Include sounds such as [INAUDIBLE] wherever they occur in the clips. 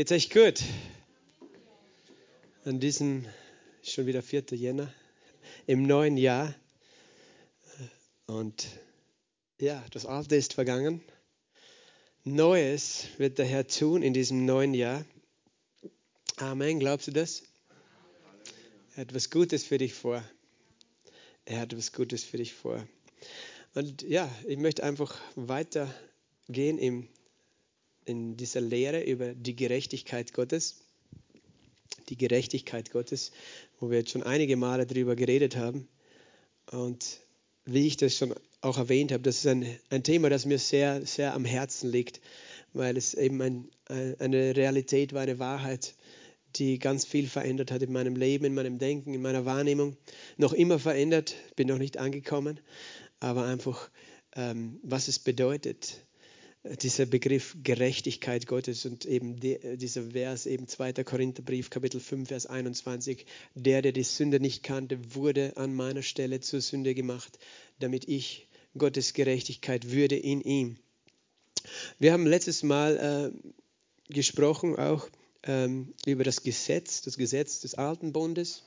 Geht's euch gut? An diesem, schon wieder 4. Jänner, im neuen Jahr. Und ja, das Alte ist vergangen. Neues wird der Herr tun in diesem neuen Jahr. Amen, glaubst du das? Er hat was Gutes für dich vor. Er hat was Gutes für dich vor. Und ja, ich möchte einfach weitergehen im in dieser Lehre über die Gerechtigkeit Gottes. Die Gerechtigkeit Gottes, wo wir jetzt schon einige Male darüber geredet haben. Und wie ich das schon auch erwähnt habe, das ist ein, ein Thema, das mir sehr, sehr am Herzen liegt, weil es eben ein, eine Realität war, eine Wahrheit, die ganz viel verändert hat in meinem Leben, in meinem Denken, in meiner Wahrnehmung. Noch immer verändert, bin noch nicht angekommen, aber einfach, ähm, was es bedeutet, dieser Begriff Gerechtigkeit Gottes und eben die, dieser Vers, eben 2. Korintherbrief, Kapitel 5, Vers 21. Der, der die Sünde nicht kannte, wurde an meiner Stelle zur Sünde gemacht, damit ich Gottes Gerechtigkeit würde in ihm. Wir haben letztes Mal äh, gesprochen auch ähm, über das Gesetz, das Gesetz des Alten Bundes.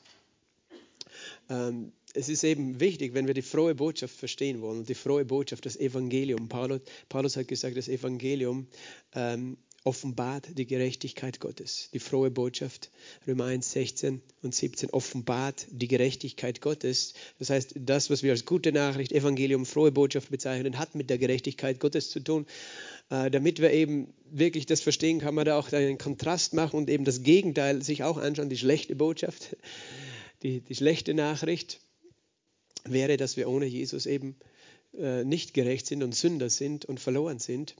Ähm, es ist eben wichtig, wenn wir die frohe Botschaft verstehen wollen, die frohe Botschaft, das Evangelium. Paulus, Paulus hat gesagt, das Evangelium ähm, offenbart die Gerechtigkeit Gottes. Die frohe Botschaft, Römer 1, 16 und 17, offenbart die Gerechtigkeit Gottes. Das heißt, das, was wir als gute Nachricht, Evangelium, frohe Botschaft bezeichnen, hat mit der Gerechtigkeit Gottes zu tun. Äh, damit wir eben wirklich das verstehen, kann man da auch einen Kontrast machen und eben das Gegenteil sich auch anschauen, die schlechte Botschaft, die, die schlechte Nachricht wäre, dass wir ohne Jesus eben äh, nicht gerecht sind und Sünder sind und verloren sind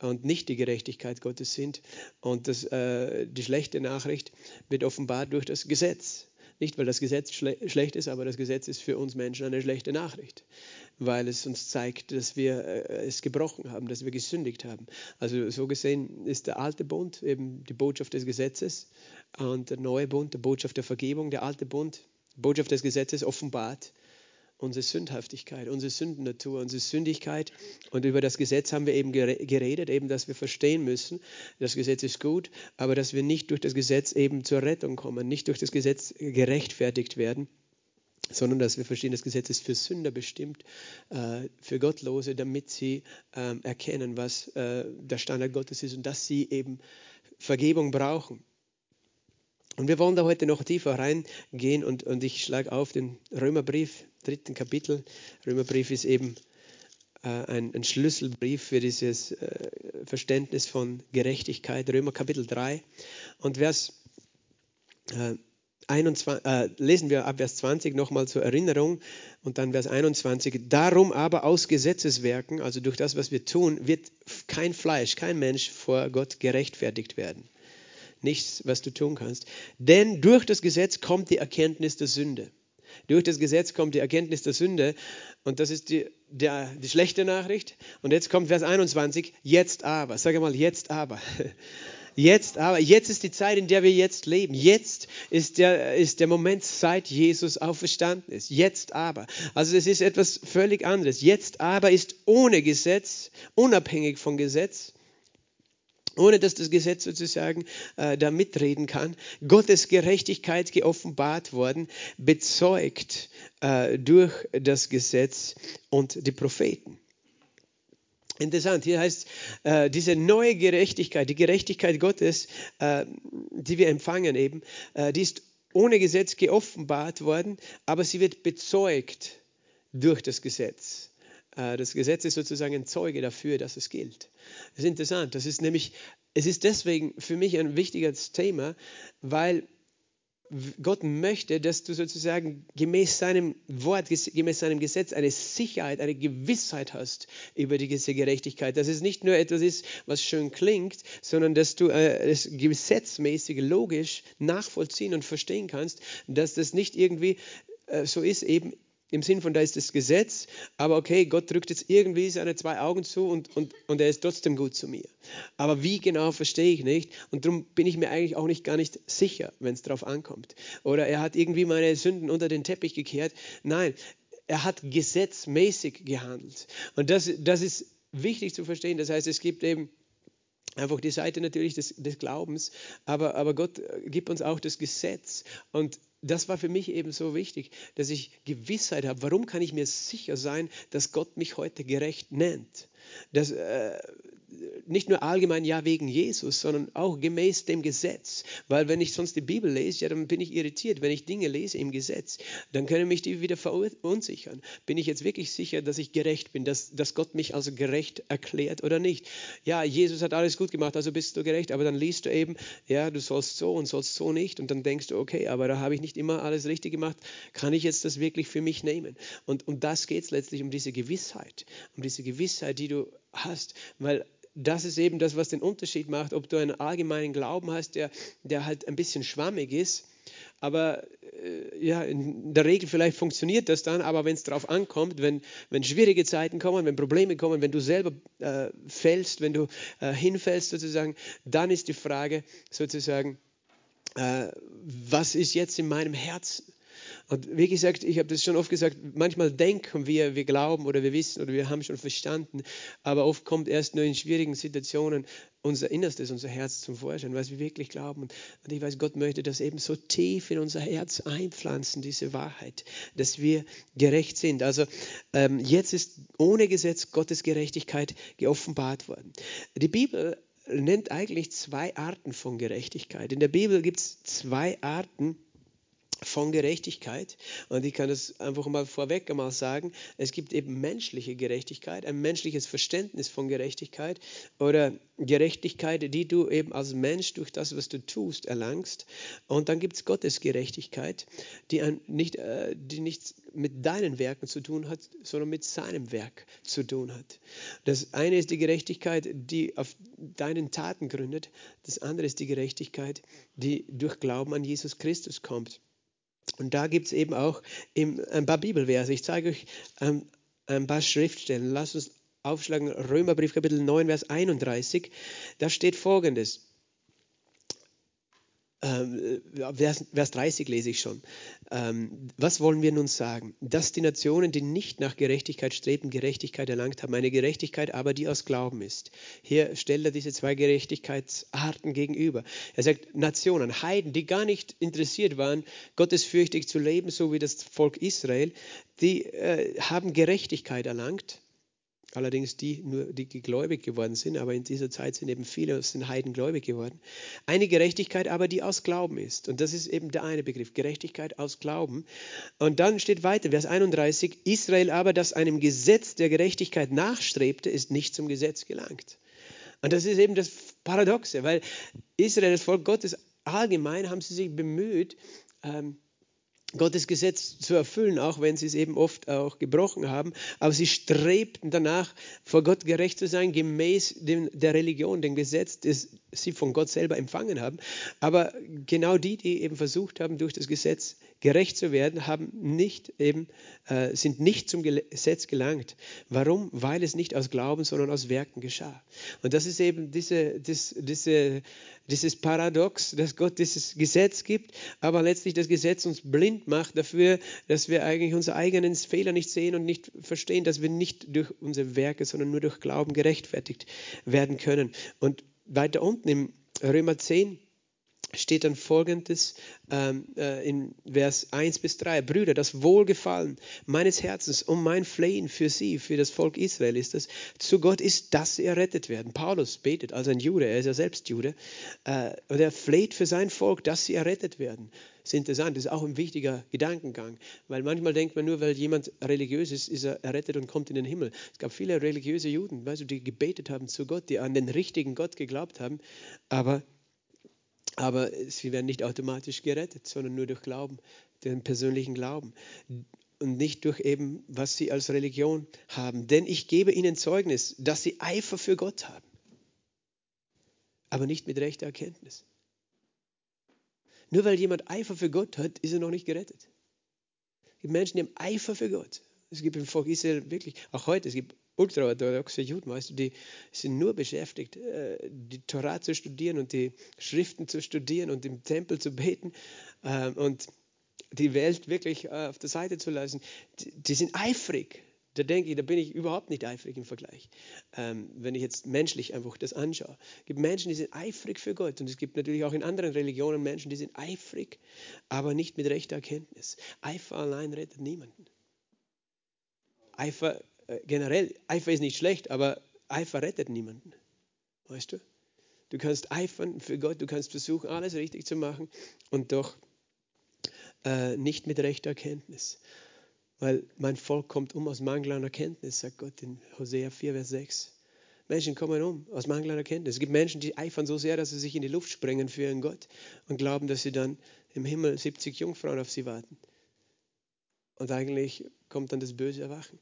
und nicht die Gerechtigkeit Gottes sind. Und das, äh, die schlechte Nachricht wird offenbart durch das Gesetz. Nicht, weil das Gesetz schle schlecht ist, aber das Gesetz ist für uns Menschen eine schlechte Nachricht, weil es uns zeigt, dass wir äh, es gebrochen haben, dass wir gesündigt haben. Also so gesehen ist der alte Bund eben die Botschaft des Gesetzes und der neue Bund, die Botschaft der Vergebung. Der alte Bund, die Botschaft des Gesetzes offenbart unsere Sündhaftigkeit, unsere Sündennatur, unsere Sündigkeit. Und über das Gesetz haben wir eben geredet, eben, dass wir verstehen müssen, das Gesetz ist gut, aber dass wir nicht durch das Gesetz eben zur Rettung kommen, nicht durch das Gesetz gerechtfertigt werden sondern dass wir verstehen, das Gesetz ist für Sünder bestimmt, äh, für Gottlose, damit sie ähm, erkennen, was äh, der Standard Gottes ist und dass sie eben Vergebung brauchen. Und wir wollen da heute noch tiefer reingehen und, und ich schlage auf den Römerbrief, dritten Kapitel. Römerbrief ist eben äh, ein, ein, Schlüsselbrief für dieses äh, Verständnis von Gerechtigkeit. Römer Kapitel 3 und Vers äh, 21, äh, lesen wir ab Vers 20 nochmal zur Erinnerung und dann Vers 21. Darum aber aus Gesetzeswerken, also durch das, was wir tun, wird kein Fleisch, kein Mensch vor Gott gerechtfertigt werden nichts, was du tun kannst. Denn durch das Gesetz kommt die Erkenntnis der Sünde. Durch das Gesetz kommt die Erkenntnis der Sünde und das ist die, der, die schlechte Nachricht. Und jetzt kommt Vers 21, jetzt aber. Sag mal, jetzt aber. [LAUGHS] Jetzt aber, jetzt ist die Zeit, in der wir jetzt leben. Jetzt ist der, ist der Moment, seit Jesus auferstanden ist. Jetzt aber. Also es ist etwas völlig anderes. Jetzt aber ist ohne Gesetz, unabhängig von Gesetz, ohne dass das Gesetz sozusagen äh, da mitreden kann, Gottes Gerechtigkeit geoffenbart worden, bezeugt äh, durch das Gesetz und die Propheten. Interessant, hier heißt äh, diese neue Gerechtigkeit, die Gerechtigkeit Gottes, äh, die wir empfangen eben, äh, die ist ohne Gesetz geoffenbart worden, aber sie wird bezeugt durch das Gesetz. Äh, das Gesetz ist sozusagen ein Zeuge dafür, dass es gilt. Das ist interessant. Das ist nämlich, es ist deswegen für mich ein wichtiges Thema, weil Gott möchte, dass du sozusagen gemäß seinem Wort, gemäß seinem Gesetz eine Sicherheit, eine Gewissheit hast über diese Gerechtigkeit. Dass es nicht nur etwas ist, was schön klingt, sondern dass du äh, es gesetzmäßig, logisch nachvollziehen und verstehen kannst, dass das nicht irgendwie äh, so ist, eben im Sinn von, da ist das Gesetz, aber okay, Gott drückt jetzt irgendwie seine zwei Augen zu und, und, und er ist trotzdem gut zu mir. Aber wie genau verstehe ich nicht und darum bin ich mir eigentlich auch nicht gar nicht sicher, wenn es darauf ankommt. Oder er hat irgendwie meine Sünden unter den Teppich gekehrt. Nein, er hat gesetzmäßig gehandelt. Und das, das ist wichtig zu verstehen. Das heißt, es gibt eben einfach die Seite natürlich des, des Glaubens, aber, aber Gott gibt uns auch das Gesetz. Und das war für mich eben so wichtig, dass ich Gewissheit habe. Warum kann ich mir sicher sein, dass Gott mich heute gerecht nennt? Das, äh, nicht nur allgemein ja wegen Jesus, sondern auch gemäß dem Gesetz. Weil wenn ich sonst die Bibel lese, ja, dann bin ich irritiert. Wenn ich Dinge lese im Gesetz, dann können mich die wieder verunsichern. Bin ich jetzt wirklich sicher, dass ich gerecht bin, dass, dass Gott mich also gerecht erklärt oder nicht? Ja, Jesus hat alles gut gemacht, also bist du gerecht, aber dann liest du eben, ja, du sollst so und sollst so nicht und dann denkst du, okay, aber da habe ich nicht immer alles richtig gemacht, kann ich jetzt das wirklich für mich nehmen? Und um das geht es letztlich, um diese Gewissheit, um diese Gewissheit, die du hast, weil das ist eben das, was den Unterschied macht, ob du einen allgemeinen Glauben hast, der, der halt ein bisschen schwammig ist. Aber äh, ja, in der Regel vielleicht funktioniert das dann, aber wenn es darauf ankommt, wenn, wenn schwierige Zeiten kommen, wenn Probleme kommen, wenn du selber äh, fällst, wenn du äh, hinfällst sozusagen, dann ist die Frage sozusagen, äh, was ist jetzt in meinem Herzen? Und wie gesagt, ich habe das schon oft gesagt, manchmal denken wir, wir glauben oder wir wissen oder wir haben schon verstanden, aber oft kommt erst nur in schwierigen Situationen unser Innerstes, unser Herz zum Vorschein, was wir wirklich glauben. Und ich weiß, Gott möchte das eben so tief in unser Herz einpflanzen, diese Wahrheit, dass wir gerecht sind. Also ähm, jetzt ist ohne Gesetz Gottes Gerechtigkeit geoffenbart worden. Die Bibel nennt eigentlich zwei Arten von Gerechtigkeit. In der Bibel gibt es zwei Arten von Gerechtigkeit. Und ich kann das einfach mal vorweg einmal sagen. Es gibt eben menschliche Gerechtigkeit, ein menschliches Verständnis von Gerechtigkeit oder Gerechtigkeit, die du eben als Mensch durch das, was du tust, erlangst. Und dann gibt es Gottes Gerechtigkeit, die, nicht, äh, die nichts mit deinen Werken zu tun hat, sondern mit seinem Werk zu tun hat. Das eine ist die Gerechtigkeit, die auf deinen Taten gründet. Das andere ist die Gerechtigkeit, die durch Glauben an Jesus Christus kommt. Und da gibt es eben auch ein paar Bibelverse. Ich zeige euch ähm, ein paar Schriftstellen. Lasst uns aufschlagen, Römerbrief Kapitel 9, Vers 31. Da steht folgendes. Ähm, Vers, Vers 30 lese ich schon. Ähm, was wollen wir nun sagen? Dass die Nationen, die nicht nach Gerechtigkeit streben, Gerechtigkeit erlangt haben, eine Gerechtigkeit aber, die aus Glauben ist. Hier stellt er diese zwei Gerechtigkeitsarten gegenüber. Er sagt, Nationen, Heiden, die gar nicht interessiert waren, gottesfürchtig zu leben, so wie das Volk Israel, die äh, haben Gerechtigkeit erlangt Allerdings die, nur die gläubig geworden sind, aber in dieser Zeit sind eben viele aus den Heiden gläubig geworden. Eine Gerechtigkeit aber, die aus Glauben ist. Und das ist eben der eine Begriff, Gerechtigkeit aus Glauben. Und dann steht weiter, Vers 31, Israel aber, das einem Gesetz der Gerechtigkeit nachstrebte, ist nicht zum Gesetz gelangt. Und das ist eben das Paradoxe, weil Israel, das Volk Gottes, allgemein haben sie sich bemüht, ähm, Gottes Gesetz zu erfüllen, auch wenn sie es eben oft auch gebrochen haben. Aber sie strebten danach, vor Gott gerecht zu sein, gemäß dem, der Religion, dem Gesetz, das sie von Gott selber empfangen haben. Aber genau die, die eben versucht haben, durch das Gesetz gerecht zu werden, haben nicht eben, äh, sind nicht zum Gesetz gelangt. Warum? Weil es nicht aus Glauben, sondern aus Werken geschah. Und das ist eben diese, das, diese, dieses Paradox, dass Gott dieses Gesetz gibt, aber letztlich das Gesetz uns blind macht dafür, dass wir eigentlich unsere eigenen Fehler nicht sehen und nicht verstehen, dass wir nicht durch unsere Werke, sondern nur durch Glauben gerechtfertigt werden können. Und weiter unten im Römer 10 steht dann folgendes ähm, äh, in Vers 1 bis 3. Brüder, das Wohlgefallen meines Herzens und mein Flehen für sie, für das Volk Israel ist es, zu Gott ist, dass sie errettet werden. Paulus betet als ein Jude, er ist ja selbst Jude, äh, und er fleht für sein Volk, dass sie errettet werden. Das ist interessant, das ist auch ein wichtiger Gedankengang, weil manchmal denkt man nur, weil jemand religiös ist, ist er errettet und kommt in den Himmel. Es gab viele religiöse Juden, weißt du, die gebetet haben zu Gott, die an den richtigen Gott geglaubt haben, aber aber sie werden nicht automatisch gerettet, sondern nur durch Glauben, den persönlichen Glauben. Und nicht durch eben, was sie als Religion haben. Denn ich gebe ihnen Zeugnis, dass sie Eifer für Gott haben. Aber nicht mit rechter Erkenntnis. Nur weil jemand Eifer für Gott hat, ist er noch nicht gerettet. Es gibt Menschen, die haben Eifer für Gott. Es gibt im Volk Israel wirklich, auch heute, es gibt ultraorthodoxe Juden, weißt du, die sind nur beschäftigt, äh, die Torah zu studieren und die Schriften zu studieren und im Tempel zu beten ähm, und die Welt wirklich äh, auf der Seite zu lassen. Die sind eifrig, Da denke ich, da bin ich überhaupt nicht eifrig im Vergleich. Ähm, wenn ich jetzt menschlich einfach das anschaue. Es gibt Menschen, die sind eifrig für Gott und es gibt natürlich auch in anderen Religionen Menschen, die sind eifrig, aber nicht mit rechter Erkenntnis. Eifer allein rettet niemanden. Eifer äh, generell, Eifer ist nicht schlecht, aber Eifer rettet niemanden. Weißt du? Du kannst eifern für Gott, du kannst versuchen, alles richtig zu machen und doch äh, nicht mit rechter Erkenntnis. Weil mein Volk kommt um aus Mangel an Erkenntnis, sagt Gott in Hosea 4, Vers 6. Menschen kommen um aus Mangel an Erkenntnis. Es gibt Menschen, die eifern so sehr, dass sie sich in die Luft sprengen für ihren Gott und glauben, dass sie dann im Himmel 70 Jungfrauen auf sie warten. Und eigentlich kommt dann das böse Erwachen.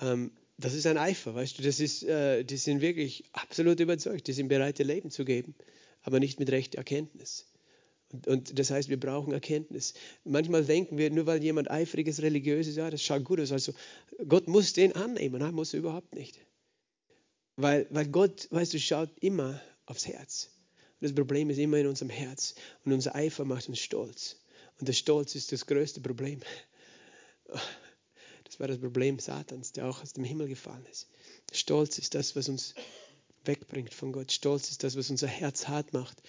Ähm, das ist ein Eifer, weißt du, das ist, äh, die sind wirklich absolut überzeugt, die sind bereit, ihr Leben zu geben, aber nicht mit rechter Erkenntnis. Und, und, das heißt, wir brauchen Erkenntnis. Manchmal denken wir, nur weil jemand eifrig ist, religiös ist, ja, das schaut gut aus. Also Gott muss den annehmen, nein, muss er überhaupt nicht. Weil, weil Gott, weißt du, schaut immer aufs Herz. Und das Problem ist immer in unserem Herz. Und unser Eifer macht uns stolz. Und der Stolz ist das größte Problem. Das war das Problem Satans, der auch aus dem Himmel gefallen ist. Stolz ist das, was uns wegbringt von Gott. Stolz ist das, was unser Herz hart macht.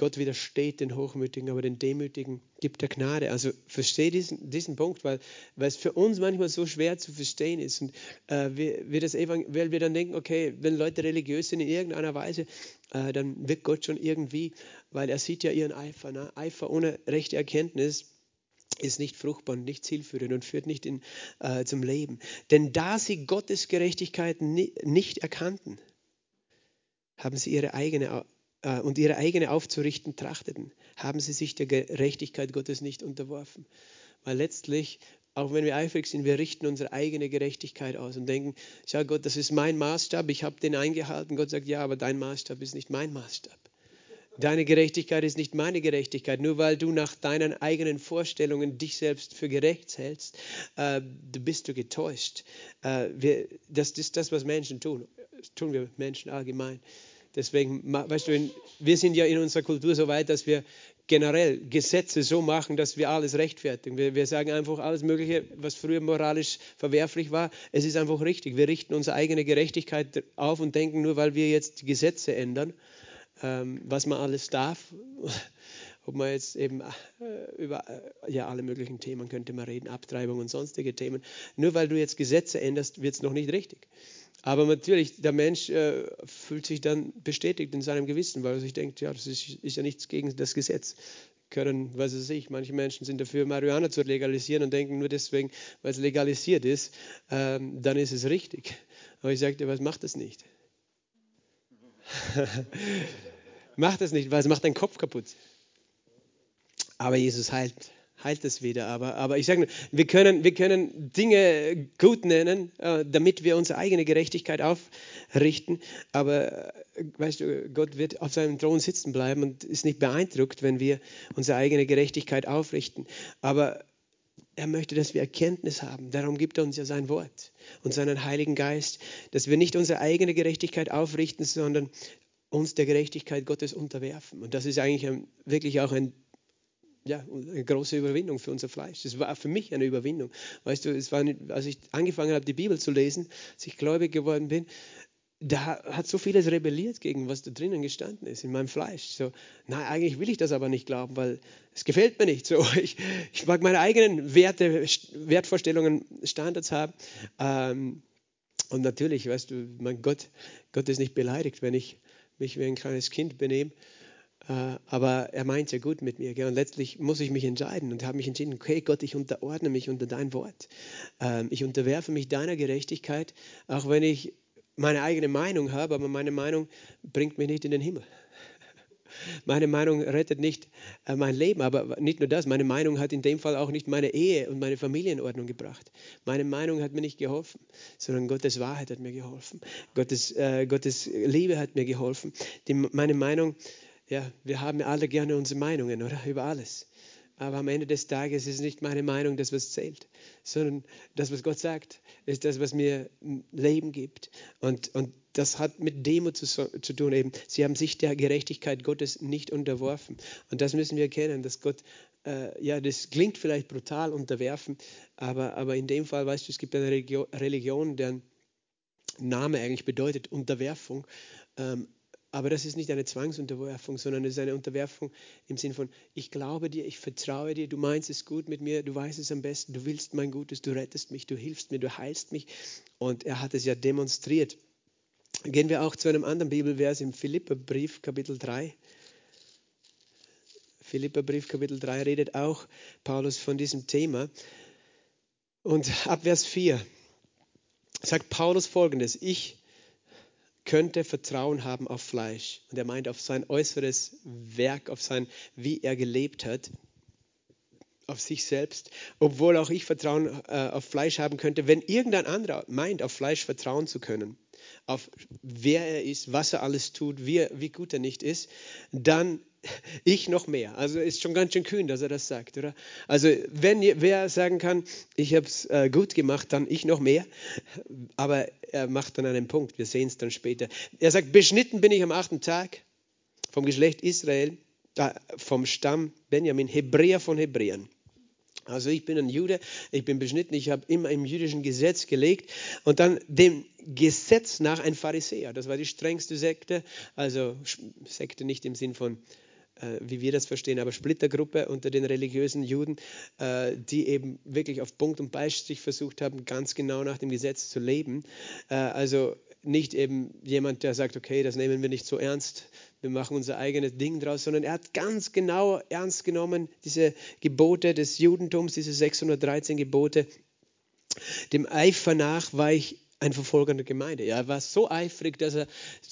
Gott widersteht den Hochmütigen, aber den Demütigen gibt er Gnade. Also verstehe diesen, diesen Punkt, weil, weil es für uns manchmal so schwer zu verstehen ist. Und äh, wir, wir, das weil wir dann denken, okay, wenn Leute religiös sind in irgendeiner Weise, äh, dann wirkt Gott schon irgendwie, weil er sieht ja ihren Eifer. Ne? Eifer ohne rechte Erkenntnis ist nicht fruchtbar und nicht zielführend und führt nicht in, äh, zum Leben. Denn da sie Gottes Gerechtigkeit nicht erkannten, haben sie ihre eigene äh, und ihre eigene aufzurichten trachteten, haben sie sich der Gerechtigkeit Gottes nicht unterworfen. Weil letztlich, auch wenn wir eifrig sind, wir richten unsere eigene Gerechtigkeit aus und denken, schau Gott, das ist mein Maßstab, ich habe den eingehalten. Gott sagt, ja, aber dein Maßstab ist nicht mein Maßstab. Deine Gerechtigkeit ist nicht meine Gerechtigkeit. Nur weil du nach deinen eigenen Vorstellungen dich selbst für gerecht hältst, äh, bist du getäuscht. Äh, wir, das ist das, was Menschen tun. Das tun wir Menschen allgemein. Deswegen, weißt du, wir sind ja in unserer Kultur so weit, dass wir generell Gesetze so machen, dass wir alles rechtfertigen. Wir, wir, sagen einfach alles Mögliche, was früher moralisch verwerflich war. Es ist einfach richtig. Wir richten unsere eigene Gerechtigkeit auf und denken, nur weil wir jetzt die Gesetze ändern, ähm, was man alles darf, [LAUGHS] ob man jetzt eben äh, über äh, ja, alle möglichen Themen könnte man reden, Abtreibung und sonstige Themen. Nur weil du jetzt Gesetze änderst, wird es noch nicht richtig. Aber natürlich, der Mensch äh, fühlt sich dann bestätigt in seinem Gewissen, weil er sich denkt, ja, das ist, ist ja nichts gegen das Gesetz. Können, was weiß ich, manche Menschen sind dafür, Marihuana zu legalisieren und denken nur deswegen, weil es legalisiert ist, ähm, dann ist es richtig. Aber ich dir, was macht das nicht? [LAUGHS] macht das nicht, weil es macht deinen Kopf kaputt. Aber Jesus heilt heilt es wieder. Aber, aber ich sage, wir können, wir können Dinge gut nennen, äh, damit wir unsere eigene Gerechtigkeit aufrichten. Aber äh, weißt du, Gott wird auf seinem Thron sitzen bleiben und ist nicht beeindruckt, wenn wir unsere eigene Gerechtigkeit aufrichten. Aber er möchte, dass wir Erkenntnis haben. Darum gibt er uns ja sein Wort und seinen Heiligen Geist, dass wir nicht unsere eigene Gerechtigkeit aufrichten, sondern uns der Gerechtigkeit Gottes unterwerfen. Und das ist eigentlich ein, wirklich auch ein ja, eine große Überwindung für unser Fleisch. Das war für mich eine Überwindung. Weißt du, es war, als ich angefangen habe, die Bibel zu lesen, als ich gläubig geworden bin, da hat so vieles rebelliert gegen was da drinnen gestanden ist in meinem Fleisch. So, nein, eigentlich will ich das aber nicht glauben, weil es gefällt mir nicht. So, [LAUGHS] ich, ich mag meine eigenen Werte, Wertvorstellungen, Standards haben. Ähm, und natürlich, weißt du, mein Gott, Gott ist nicht beleidigt, wenn ich mich wie ein kleines Kind benehme. Äh, aber er meint ja gut mit mir. Und letztlich muss ich mich entscheiden und habe mich entschieden, okay Gott, ich unterordne mich unter dein Wort. Ähm, ich unterwerfe mich deiner Gerechtigkeit, auch wenn ich meine eigene Meinung habe, aber meine Meinung bringt mich nicht in den Himmel. Meine Meinung rettet nicht äh, mein Leben, aber nicht nur das, meine Meinung hat in dem Fall auch nicht meine Ehe und meine Familienordnung gebracht. Meine Meinung hat mir nicht geholfen, sondern Gottes Wahrheit hat mir geholfen. Gottes, äh, Gottes Liebe hat mir geholfen. Die, meine Meinung ja, wir haben alle gerne unsere Meinungen, oder? Über alles. Aber am Ende des Tages ist nicht meine Meinung das, was zählt, sondern das, was Gott sagt, ist das, was mir Leben gibt. Und, und das hat mit Demut zu, zu tun eben. Sie haben sich der Gerechtigkeit Gottes nicht unterworfen. Und das müssen wir erkennen, dass Gott, äh, ja, das klingt vielleicht brutal, unterwerfen, aber, aber in dem Fall, weißt du, es gibt eine Religion, deren Name eigentlich bedeutet Unterwerfung. Ähm, aber das ist nicht eine Zwangsunterwerfung, sondern es ist eine Unterwerfung im Sinn von, ich glaube dir, ich vertraue dir, du meinst es gut mit mir, du weißt es am besten, du willst mein Gutes, du rettest mich, du hilfst mir, du heilst mich. Und er hat es ja demonstriert. Gehen wir auch zu einem anderen Bibelvers im Philipperbrief, Kapitel 3. Philipperbrief, Kapitel 3 redet auch Paulus von diesem Thema. Und ab Vers 4 sagt Paulus folgendes: Ich könnte Vertrauen haben auf Fleisch. Und er meint auf sein äußeres Werk, auf sein, wie er gelebt hat, auf sich selbst, obwohl auch ich Vertrauen äh, auf Fleisch haben könnte, wenn irgendein anderer meint, auf Fleisch vertrauen zu können, auf wer er ist, was er alles tut, wie, wie gut er nicht ist, dann ich noch mehr. Also ist schon ganz schön kühn, dass er das sagt, oder? Also wenn wer sagen kann, ich habe es äh, gut gemacht, dann ich noch mehr. Aber er macht dann einen Punkt. Wir sehen es dann später. Er sagt, beschnitten bin ich am achten Tag vom Geschlecht Israel, äh, vom Stamm Benjamin, Hebräer von Hebräern. Also ich bin ein Jude, ich bin beschnitten, ich habe immer im jüdischen Gesetz gelegt und dann dem Gesetz nach ein Pharisäer. Das war die strengste Sekte, also Sekte nicht im Sinn von äh, wie wir das verstehen, aber Splittergruppe unter den religiösen Juden, äh, die eben wirklich auf Punkt und Beistrich versucht haben, ganz genau nach dem Gesetz zu leben. Äh, also nicht eben jemand, der sagt, okay, das nehmen wir nicht so ernst, wir machen unser eigenes Ding draus, sondern er hat ganz genau ernst genommen, diese Gebote des Judentums, diese 613 Gebote. Dem Eifer nach war ich ein Verfolger der Gemeinde. Er war so eifrig, dass er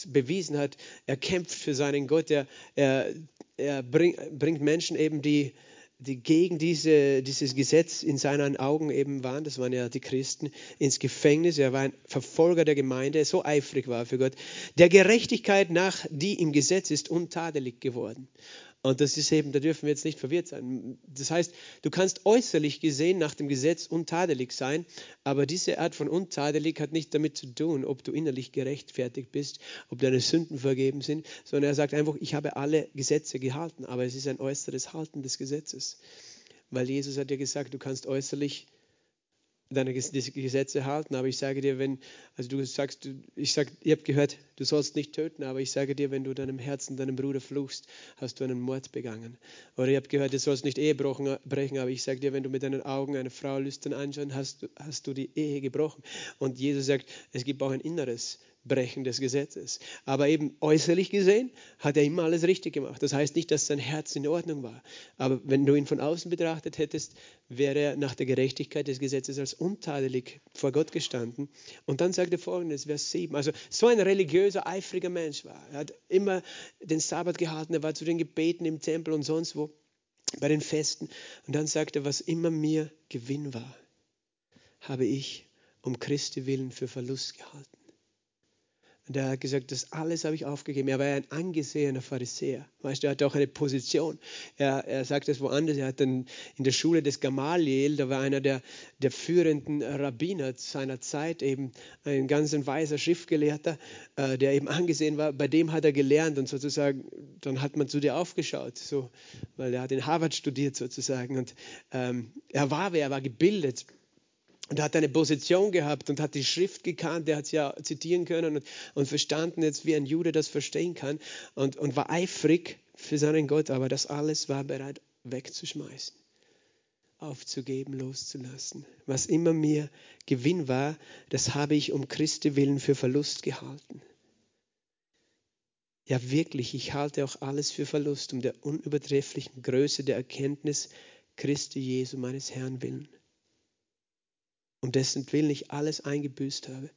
bewiesen hat, er kämpft für seinen Gott, er, er er bring, bringt Menschen eben, die, die gegen diese, dieses Gesetz in seinen Augen eben waren, das waren ja die Christen, ins Gefängnis. Er war ein Verfolger der Gemeinde, so eifrig war für Gott. Der Gerechtigkeit nach, die im Gesetz ist, untadelig geworden. Und das ist eben, da dürfen wir jetzt nicht verwirrt sein. Das heißt, du kannst äußerlich gesehen nach dem Gesetz untadelig sein, aber diese Art von untadelig hat nicht damit zu tun, ob du innerlich gerechtfertigt bist, ob deine Sünden vergeben sind, sondern er sagt einfach, ich habe alle Gesetze gehalten, aber es ist ein äußeres Halten des Gesetzes. Weil Jesus hat ja gesagt, du kannst äußerlich deine Gesetze halten. Aber ich sage dir, wenn, also du sagst, ich sage, ihr habt gehört, du sollst nicht töten, aber ich sage dir, wenn du deinem Herzen deinem Bruder fluchst, hast du einen Mord begangen. Oder ihr habt gehört, du sollst nicht Ehe brechen, aber ich sage dir, wenn du mit deinen Augen eine Frau lüstern anschaust, hast, hast du die Ehe gebrochen. Und Jesus sagt, es gibt auch ein inneres Brechen des Gesetzes. Aber eben äußerlich gesehen hat er immer alles richtig gemacht. Das heißt nicht, dass sein Herz in Ordnung war. Aber wenn du ihn von außen betrachtet hättest, wäre er nach der Gerechtigkeit des Gesetzes als untadelig vor Gott gestanden. Und dann sagt er folgendes, Vers 7. Also so ein religiöser, eifriger Mensch war. Er hat immer den Sabbat gehalten, er war zu den Gebeten im Tempel und sonst wo, bei den Festen. Und dann sagt er, was immer mir Gewinn war, habe ich um Christi willen für Verlust gehalten. Und er hat gesagt, das alles habe ich aufgegeben. Er war ein angesehener Pharisäer. Weißt du, er hatte auch eine Position. Er, er sagt es woanders. Er hat dann in der Schule des Gamaliel, da war einer der, der führenden Rabbiner seiner Zeit, eben ein ganz weiser Schriftgelehrter, äh, der eben angesehen war. Bei dem hat er gelernt und sozusagen, dann hat man zu dir aufgeschaut, so, weil er hat in Harvard studiert sozusagen. Und ähm, er war wer, er war gebildet. Und hat eine Position gehabt und hat die Schrift gekannt, der hat sie ja zitieren können und, und verstanden, jetzt wie ein Jude das verstehen kann und, und war eifrig für seinen Gott, aber das alles war bereit wegzuschmeißen, aufzugeben, loszulassen. Was immer mir Gewinn war, das habe ich um Christi willen für Verlust gehalten. Ja, wirklich, ich halte auch alles für Verlust um der unübertrefflichen Größe der Erkenntnis Christi Jesu, meines Herrn willen um dessen Willen ich alles eingebüßt habe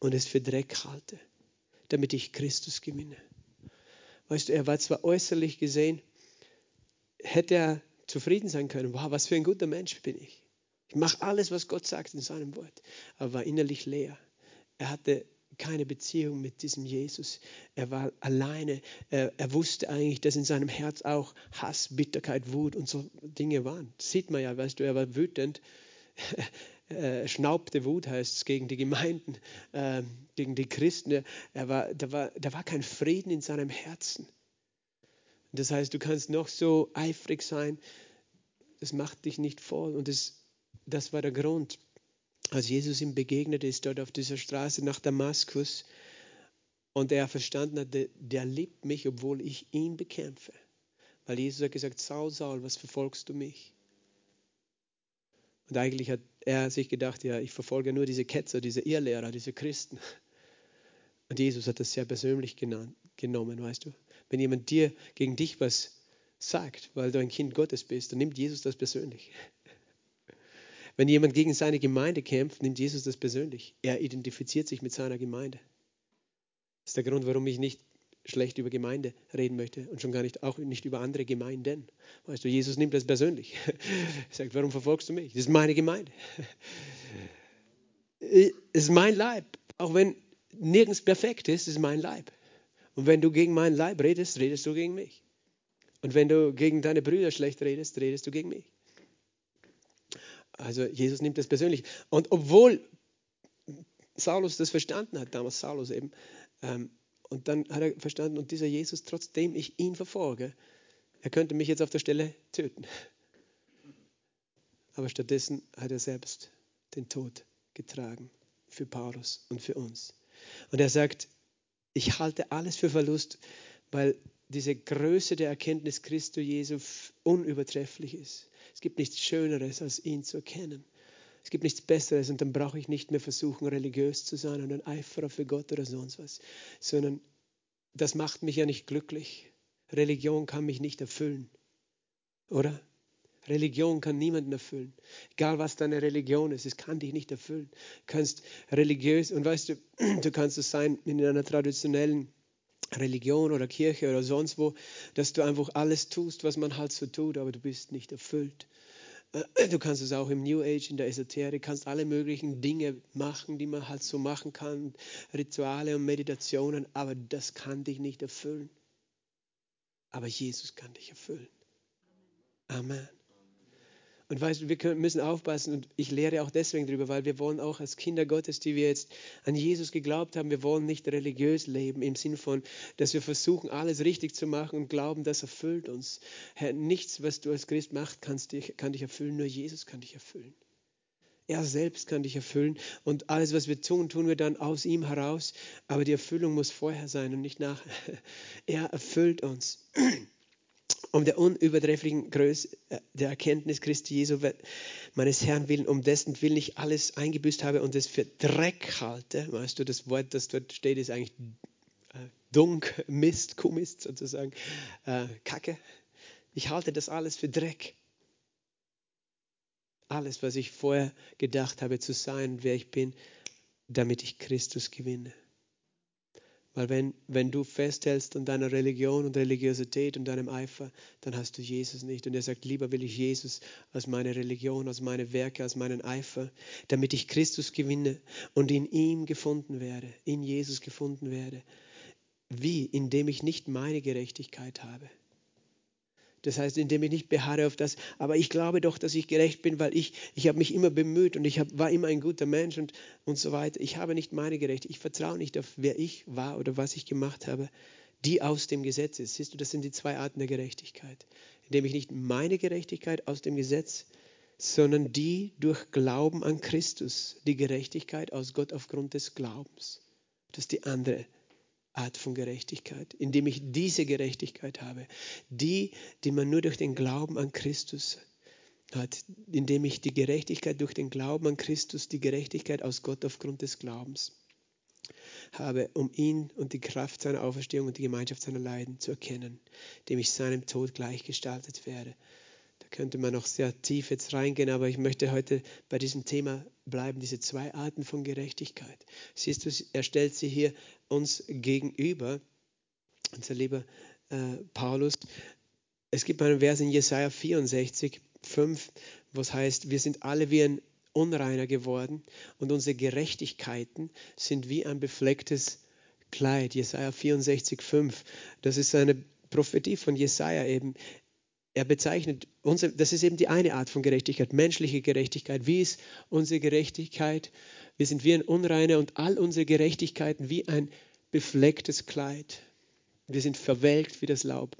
und es für Dreck halte, damit ich Christus gewinne. Weißt du, er war zwar äußerlich gesehen, hätte er zufrieden sein können, wow, was für ein guter Mensch bin ich. Ich mache alles, was Gott sagt in seinem Wort, aber war innerlich leer. Er hatte keine Beziehung mit diesem Jesus. Er war alleine. Er, er, wusste eigentlich, dass in seinem Herz auch Hass, Bitterkeit, Wut und so Dinge waren. Das sieht man ja, weißt du, er war wütend. Äh, schnaubte Wut heißt es gegen die Gemeinden, äh, gegen die Christen. Er war, da, war, da war kein Frieden in seinem Herzen. Das heißt, du kannst noch so eifrig sein, das macht dich nicht voll. Und das, das war der Grund, als Jesus ihm begegnet ist, dort auf dieser Straße nach Damaskus. Und er verstanden hat, der, der liebt mich, obwohl ich ihn bekämpfe. Weil Jesus hat gesagt, Saul, Saul, was verfolgst du mich? Und eigentlich hat er sich gedacht, ja, ich verfolge nur diese Ketzer, diese Irrlehrer, diese Christen. Und Jesus hat das sehr persönlich genannt, genommen, weißt du. Wenn jemand dir gegen dich was sagt, weil du ein Kind Gottes bist, dann nimmt Jesus das persönlich. [LAUGHS] Wenn jemand gegen seine Gemeinde kämpft, nimmt Jesus das persönlich. Er identifiziert sich mit seiner Gemeinde. Das ist der Grund, warum ich nicht schlecht über Gemeinde reden möchte und schon gar nicht auch nicht über andere Gemeinden. Weißt du, Jesus nimmt das persönlich. Er [LAUGHS] sagt, warum verfolgst du mich? Das ist meine Gemeinde. Es ist mein Leib. Auch wenn nirgends perfekt ist, ist mein Leib. Und wenn du gegen meinen Leib redest, redest du gegen mich. Und wenn du gegen deine Brüder schlecht redest, redest du gegen mich. Also Jesus nimmt das persönlich. Und obwohl Saulus das verstanden hat, damals Saulus eben, ähm, und dann hat er verstanden, und dieser Jesus, trotzdem ich ihn verfolge, er könnte mich jetzt auf der Stelle töten. Aber stattdessen hat er selbst den Tod getragen für Paulus und für uns. Und er sagt, ich halte alles für Verlust, weil diese Größe der Erkenntnis Christus Jesu unübertrefflich ist. Es gibt nichts Schöneres, als ihn zu erkennen. Es gibt nichts Besseres und dann brauche ich nicht mehr versuchen, religiös zu sein und ein Eiferer für Gott oder sonst was, sondern das macht mich ja nicht glücklich. Religion kann mich nicht erfüllen, oder? Religion kann niemanden erfüllen. Egal was deine Religion ist, es kann dich nicht erfüllen. Du kannst religiös, und weißt du, [CLEARS THROAT] du kannst es sein in einer traditionellen Religion oder Kirche oder sonst wo, dass du einfach alles tust, was man halt so tut, aber du bist nicht erfüllt. Äh, du kannst es auch im New Age, in der Esoterik, kannst alle möglichen Dinge machen, die man halt so machen kann, Rituale und Meditationen, aber das kann dich nicht erfüllen. Aber Jesus kann dich erfüllen. Amen. Und weißt du, wir müssen aufpassen und ich lehre auch deswegen darüber, weil wir wollen auch als Kinder Gottes, die wir jetzt an Jesus geglaubt haben, wir wollen nicht religiös leben im Sinn von, dass wir versuchen, alles richtig zu machen und glauben, das erfüllt uns. Herr, nichts, was du als Christ machst, kannst dich, kann dich erfüllen, nur Jesus kann dich erfüllen. Er selbst kann dich erfüllen und alles, was wir tun, tun wir dann aus ihm heraus, aber die Erfüllung muss vorher sein und nicht nachher. [LAUGHS] Er erfüllt uns um der unübertrefflichen Größe äh, der Erkenntnis Christi Jesu, meines Herrn willen, um dessen Willen ich alles eingebüßt habe und es für Dreck halte. Weißt du, das Wort, das dort steht, ist eigentlich äh, Dunk, Mist, Kuhmist sozusagen, äh, Kacke. Ich halte das alles für Dreck. Alles, was ich vorher gedacht habe zu sein, wer ich bin, damit ich Christus gewinne. Weil wenn, wenn du festhältst an deiner Religion und Religiosität und deinem Eifer, dann hast du Jesus nicht. Und er sagt, lieber will ich Jesus als meine Religion, als meine Werke, als meinen Eifer, damit ich Christus gewinne und in ihm gefunden werde, in Jesus gefunden werde. Wie? Indem ich nicht meine Gerechtigkeit habe, das heißt, indem ich nicht beharre auf das, aber ich glaube doch, dass ich gerecht bin, weil ich, ich habe mich immer bemüht und ich hab, war immer ein guter Mensch und, und so weiter. Ich habe nicht meine Gerechtigkeit. Ich vertraue nicht auf, wer ich war oder was ich gemacht habe, die aus dem Gesetz ist. Siehst du, das sind die zwei Arten der Gerechtigkeit. Indem ich nicht meine Gerechtigkeit aus dem Gesetz, sondern die durch Glauben an Christus, die Gerechtigkeit aus Gott aufgrund des Glaubens. Das ist die andere Art von Gerechtigkeit, indem ich diese Gerechtigkeit habe, die, die man nur durch den Glauben an Christus hat, indem ich die Gerechtigkeit durch den Glauben an Christus, die Gerechtigkeit aus Gott aufgrund des Glaubens habe, um ihn und die Kraft seiner Auferstehung und die Gemeinschaft seiner Leiden zu erkennen, dem ich seinem Tod gleichgestaltet werde könnte man noch sehr tief jetzt reingehen, aber ich möchte heute bei diesem Thema bleiben, diese zwei Arten von Gerechtigkeit. Siehst du, er stellt sie hier uns gegenüber, unser lieber äh, Paulus. Es gibt einen Vers in Jesaja 64, 5, wo es heißt, wir sind alle wie ein unreiner geworden und unsere Gerechtigkeiten sind wie ein beflecktes Kleid. Jesaja 64,5. Das ist eine Prophetie von Jesaja eben. Er bezeichnet, unsere, das ist eben die eine Art von Gerechtigkeit, menschliche Gerechtigkeit. Wie ist unsere Gerechtigkeit? Wir sind wie ein Unreiner und all unsere Gerechtigkeiten wie ein beflecktes Kleid. Wir sind verwelkt wie das Laub.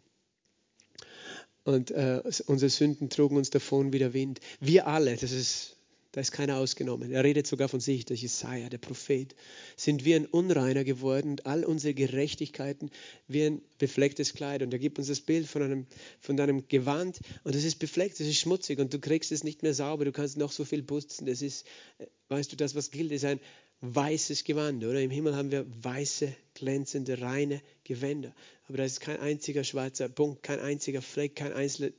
Und äh, unsere Sünden trugen uns davon wie der Wind. Wir alle, das ist da ist keiner ausgenommen. Er redet sogar von sich, der Jesaja, der Prophet. Sind wir ein Unreiner geworden und all unsere Gerechtigkeiten wie ein beflecktes Kleid. Und er gibt uns das Bild von einem, von deinem Gewand und es ist befleckt, es ist schmutzig und du kriegst es nicht mehr sauber. Du kannst noch so viel putzen. Das ist, äh, weißt du, das, was gilt, ist ein weißes Gewand, oder? Im Himmel haben wir weiße, glänzende, reine Gewänder. Aber da ist kein einziger schwarzer Punkt, kein einziger Fleck, kein einzelner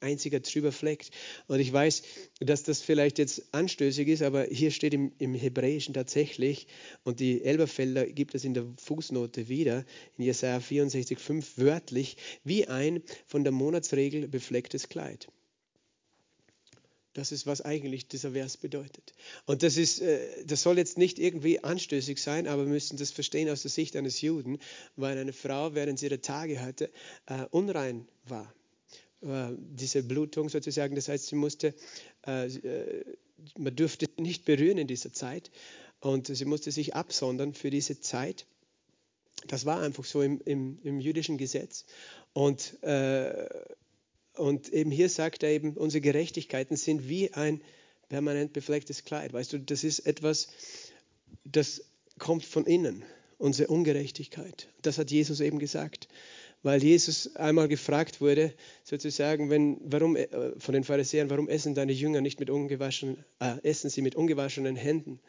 einziger trüber Fleck. Und ich weiß, dass das vielleicht jetzt anstößig ist, aber hier steht im, im Hebräischen tatsächlich, und die Elberfelder gibt es in der Fußnote wieder, in Jesaja 64,5 wörtlich, wie ein von der Monatsregel beflecktes Kleid. Das ist, was eigentlich dieser Vers bedeutet. Und das, ist, äh, das soll jetzt nicht irgendwie anstößig sein, aber wir müssen das verstehen aus der Sicht eines Juden, weil eine Frau, während sie ihre Tage hatte, äh, unrein war. Äh, diese Blutung sozusagen. Das heißt, sie musste, äh, äh, man durfte nicht berühren in dieser Zeit und sie musste sich absondern für diese Zeit. Das war einfach so im, im, im jüdischen Gesetz. Und, und eben hier sagt er eben, unsere Gerechtigkeiten sind wie ein permanent beflecktes Kleid. Weißt du, das ist etwas, das kommt von innen, unsere Ungerechtigkeit. Das hat Jesus eben gesagt weil Jesus einmal gefragt wurde, sozusagen, wenn, warum, äh, von den Pharisäern, warum essen deine Jünger nicht mit ungewaschenen, äh, essen sie mit ungewaschenen Händen?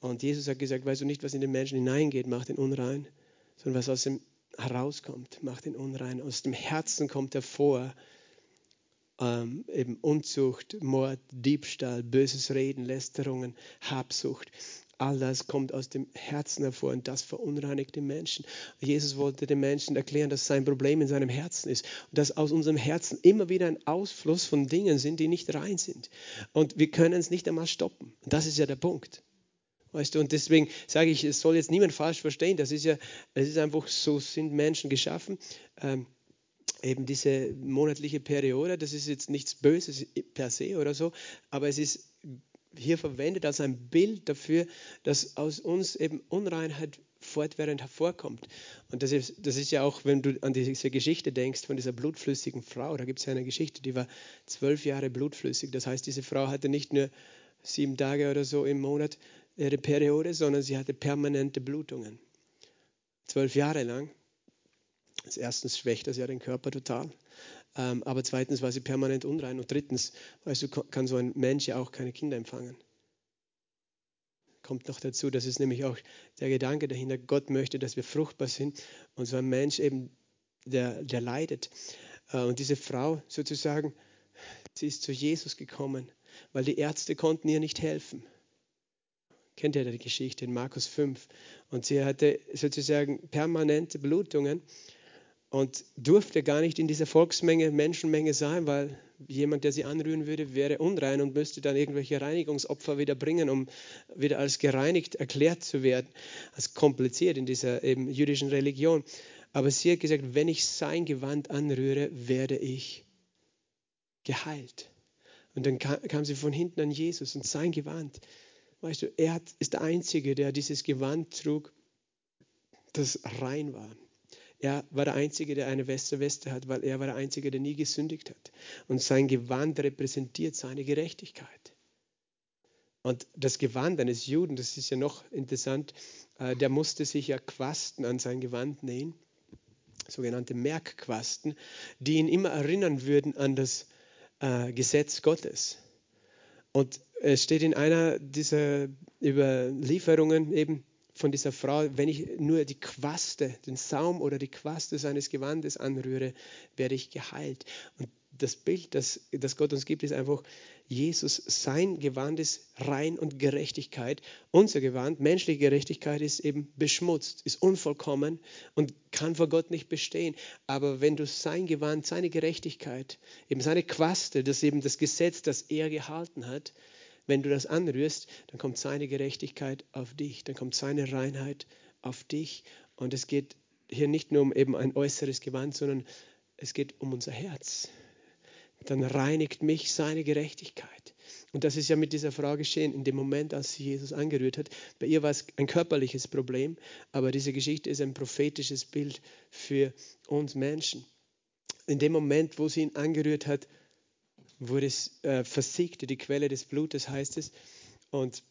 Und Jesus hat gesagt, weißt du nicht, was in den Menschen hineingeht, macht ihn unrein, sondern was aus dem herauskommt, macht ihn unrein. Aus dem Herzen kommt hervor ähm, eben Unzucht, Mord, Diebstahl, böses Reden, Lästerungen, Habsucht. All das kommt aus dem Herzen hervor und das verunreinigt den Menschen. Jesus wollte den Menschen erklären, dass sein Problem in seinem Herzen ist und dass aus unserem Herzen immer wieder ein Ausfluss von Dingen sind, die nicht rein sind. Und wir können es nicht einmal stoppen. Und das ist ja der Punkt. Weißt du, und deswegen sage ich, es soll jetzt niemand falsch verstehen. Das ist ja, es ist einfach so, sind Menschen geschaffen. Ähm, eben diese monatliche Periode, das ist jetzt nichts Böses per se oder so, aber es ist hier verwendet als ein Bild dafür, dass aus uns eben Unreinheit fortwährend hervorkommt. Und das ist, das ist ja auch, wenn du an diese Geschichte denkst von dieser blutflüssigen Frau, da gibt es ja eine Geschichte, die war zwölf Jahre blutflüssig. Das heißt, diese Frau hatte nicht nur sieben Tage oder so im Monat ihre Periode, sondern sie hatte permanente Blutungen. Zwölf Jahre lang. Erstens schwächt das ja den Körper total. Ähm, aber zweitens war sie permanent unrein. Und drittens, weißt du, kann so ein Mensch ja auch keine Kinder empfangen. Kommt noch dazu, das ist nämlich auch der Gedanke dahinter, Gott möchte, dass wir fruchtbar sind. Und so ein Mensch eben, der, der leidet. Äh, und diese Frau sozusagen, sie ist zu Jesus gekommen, weil die Ärzte konnten ihr nicht helfen. Kennt ihr die Geschichte in Markus 5? Und sie hatte sozusagen permanente Blutungen und durfte gar nicht in dieser Volksmenge, Menschenmenge sein, weil jemand, der sie anrühren würde, wäre unrein und müsste dann irgendwelche Reinigungsopfer wieder bringen, um wieder als gereinigt erklärt zu werden. Das ist kompliziert in dieser eben jüdischen Religion. Aber sie hat gesagt, wenn ich sein Gewand anrühre, werde ich geheilt. Und dann kam sie von hinten an Jesus und sein Gewand. Weißt du, er ist der Einzige, der dieses Gewand trug, das rein war. Er war der Einzige, der eine Weste Weste hat, weil er war der Einzige, der nie gesündigt hat. Und sein Gewand repräsentiert seine Gerechtigkeit. Und das Gewand eines Juden, das ist ja noch interessant, äh, der musste sich ja Quasten an sein Gewand nähen, sogenannte Merkquasten, die ihn immer erinnern würden an das äh, Gesetz Gottes. Und es steht in einer dieser Überlieferungen eben, von dieser Frau, wenn ich nur die Quaste, den Saum oder die Quaste seines Gewandes anrühre, werde ich geheilt. Und das Bild, das, das Gott uns gibt, ist einfach, Jesus, sein Gewand ist rein und Gerechtigkeit. Unser Gewand, menschliche Gerechtigkeit, ist eben beschmutzt, ist unvollkommen und kann vor Gott nicht bestehen. Aber wenn du sein Gewand, seine Gerechtigkeit, eben seine Quaste, das eben das Gesetz, das er gehalten hat, wenn du das anrührst, dann kommt seine Gerechtigkeit auf dich, dann kommt seine Reinheit auf dich. Und es geht hier nicht nur um eben ein äußeres Gewand, sondern es geht um unser Herz. Dann reinigt mich seine Gerechtigkeit. Und das ist ja mit dieser Frau geschehen, in dem Moment, als sie Jesus angerührt hat. Bei ihr war es ein körperliches Problem, aber diese Geschichte ist ein prophetisches Bild für uns Menschen. In dem Moment, wo sie ihn angerührt hat, wurde äh, versiegte, die Quelle des Blutes heißt es, und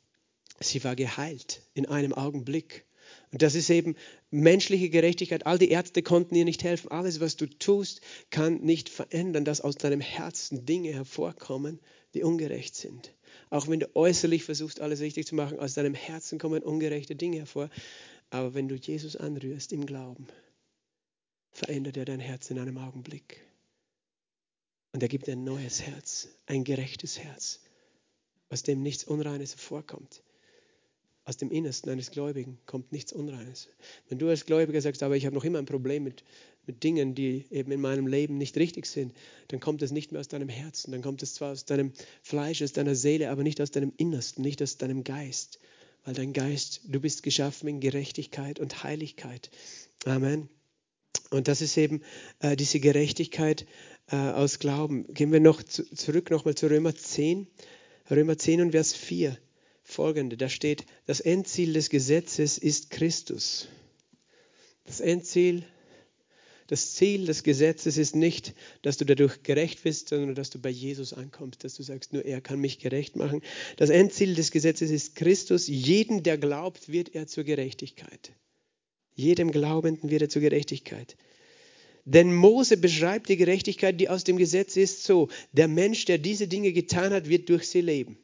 sie war geheilt in einem Augenblick. Und das ist eben menschliche Gerechtigkeit. All die Ärzte konnten ihr nicht helfen. Alles, was du tust, kann nicht verändern, dass aus deinem Herzen Dinge hervorkommen, die ungerecht sind. Auch wenn du äußerlich versuchst, alles richtig zu machen, aus deinem Herzen kommen ungerechte Dinge hervor. Aber wenn du Jesus anrührst im Glauben, verändert er dein Herz in einem Augenblick. Und er gibt ein neues Herz, ein gerechtes Herz, aus dem nichts Unreines hervorkommt. Aus dem Innersten eines Gläubigen kommt nichts Unreines. Wenn du als Gläubiger sagst, aber ich habe noch immer ein Problem mit, mit Dingen, die eben in meinem Leben nicht richtig sind, dann kommt es nicht mehr aus deinem Herzen. Dann kommt es zwar aus deinem Fleisch, aus deiner Seele, aber nicht aus deinem Innersten, nicht aus deinem Geist. Weil dein Geist, du bist geschaffen in Gerechtigkeit und Heiligkeit. Amen. Und das ist eben äh, diese Gerechtigkeit äh, aus Glauben. Gehen wir noch zu, zurück nochmal zu Römer 10. Römer 10 und Vers 4. Folgende, da steht, das Endziel des Gesetzes ist Christus. Das Endziel, das Ziel des Gesetzes ist nicht, dass du dadurch gerecht bist, sondern dass du bei Jesus ankommst, dass du sagst, nur er kann mich gerecht machen. Das Endziel des Gesetzes ist Christus. Jeden, der glaubt, wird er zur Gerechtigkeit. Jedem Glaubenden wird er zur Gerechtigkeit. Denn Mose beschreibt die Gerechtigkeit, die aus dem Gesetz ist, so, der Mensch, der diese Dinge getan hat, wird durch sie leben.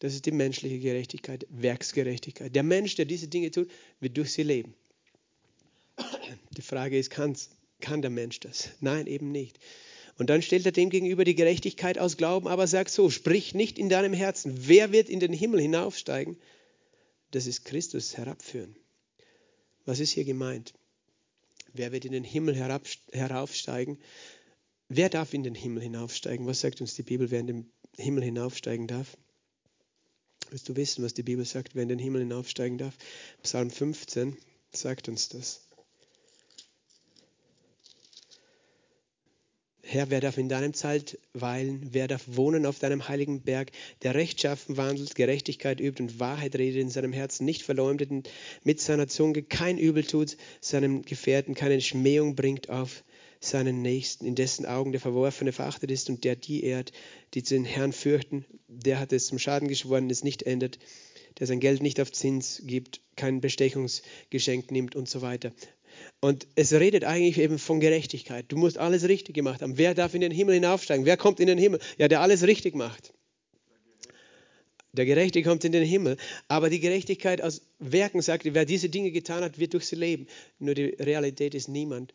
Das ist die menschliche Gerechtigkeit, Werksgerechtigkeit. Der Mensch, der diese Dinge tut, wird durch sie leben. Die Frage ist, kann der Mensch das? Nein, eben nicht. Und dann stellt er dem gegenüber die Gerechtigkeit aus Glauben, aber sagt so, sprich nicht in deinem Herzen, wer wird in den Himmel hinaufsteigen? Das ist Christus herabführen. Was ist hier gemeint? Wer wird in den Himmel herab, heraufsteigen? Wer darf in den Himmel hinaufsteigen? Was sagt uns die Bibel, wer in den Himmel hinaufsteigen darf? Willst du wissen, was die Bibel sagt, wer in den Himmel hinaufsteigen darf? Psalm 15 sagt uns das. Herr, wer darf in deinem Zelt weilen? Wer darf wohnen auf deinem heiligen Berg? Der rechtschaffen wandelt, Gerechtigkeit übt und Wahrheit redet in seinem Herzen, nicht verleumdet mit seiner Zunge, kein Übel tut seinem Gefährten, keine Schmähung bringt auf seinen Nächsten, in dessen Augen der Verworfene verachtet ist und der die ehrt, die den Herrn fürchten, der hat es zum Schaden geschworen, es nicht ändert, der sein Geld nicht auf Zins gibt, kein Bestechungsgeschenk nimmt und so weiter. Und es redet eigentlich eben von Gerechtigkeit. Du musst alles richtig gemacht haben. Wer darf in den Himmel hinaufsteigen? Wer kommt in den Himmel? Ja, der alles richtig macht. Der Gerechte kommt in den Himmel. Aber die Gerechtigkeit aus Werken sagt, wer diese Dinge getan hat, wird durch sie leben. Nur die Realität ist, niemand